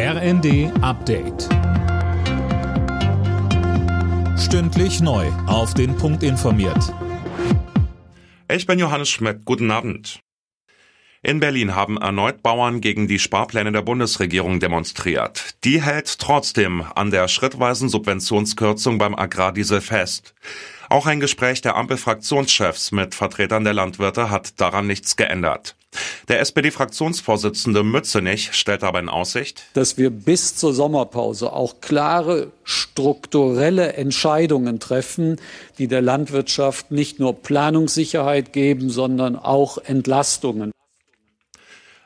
RND Update. Stündlich neu. Auf den Punkt informiert. Ich bin Johannes Schmidt. Guten Abend. In Berlin haben erneut Bauern gegen die Sparpläne der Bundesregierung demonstriert. Die hält trotzdem an der schrittweisen Subventionskürzung beim Agrardiesel fest. Auch ein Gespräch der Ampelfraktionschefs mit Vertretern der Landwirte hat daran nichts geändert. Der SPD-Fraktionsvorsitzende Mützenich stellt aber in Aussicht, dass wir bis zur Sommerpause auch klare strukturelle Entscheidungen treffen, die der Landwirtschaft nicht nur Planungssicherheit geben, sondern auch Entlastungen.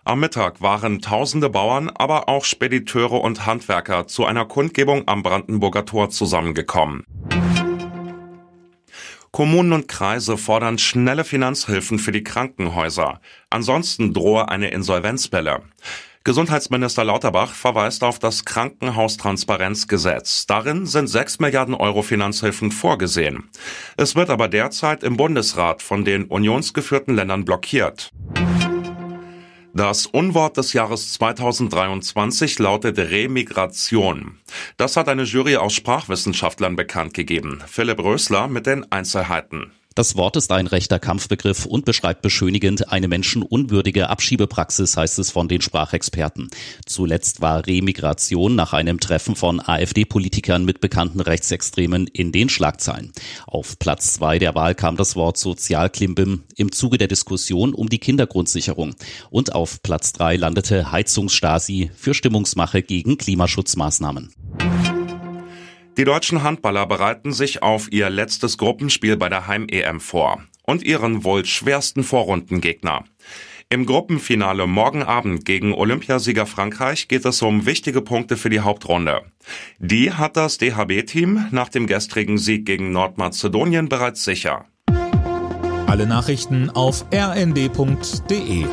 Am Mittag waren tausende Bauern, aber auch Spediteure und Handwerker zu einer Kundgebung am Brandenburger Tor zusammengekommen. Kommunen und Kreise fordern schnelle Finanzhilfen für die Krankenhäuser. Ansonsten drohe eine Insolvenzwelle. Gesundheitsminister Lauterbach verweist auf das Krankenhaustransparenzgesetz. Darin sind 6 Milliarden Euro Finanzhilfen vorgesehen. Es wird aber derzeit im Bundesrat von den unionsgeführten Ländern blockiert. Das Unwort des Jahres 2023 lautet Remigration. Das hat eine Jury aus Sprachwissenschaftlern bekannt gegeben. Philipp Rösler mit den Einzelheiten. Das Wort ist ein rechter Kampfbegriff und beschreibt beschönigend eine menschenunwürdige Abschiebepraxis, heißt es von den Sprachexperten. Zuletzt war Remigration nach einem Treffen von AfD-Politikern mit bekannten Rechtsextremen in den Schlagzeilen. Auf Platz zwei der Wahl kam das Wort Sozialklimbim im Zuge der Diskussion um die Kindergrundsicherung. Und auf Platz drei landete Heizungsstasi für Stimmungsmache gegen Klimaschutzmaßnahmen. Die deutschen Handballer bereiten sich auf ihr letztes Gruppenspiel bei der Heim-EM vor und ihren wohl schwersten Vorrundengegner. Im Gruppenfinale morgen Abend gegen Olympiasieger Frankreich geht es um wichtige Punkte für die Hauptrunde. Die hat das DHB-Team nach dem gestrigen Sieg gegen Nordmazedonien bereits sicher. Alle Nachrichten auf rnd.de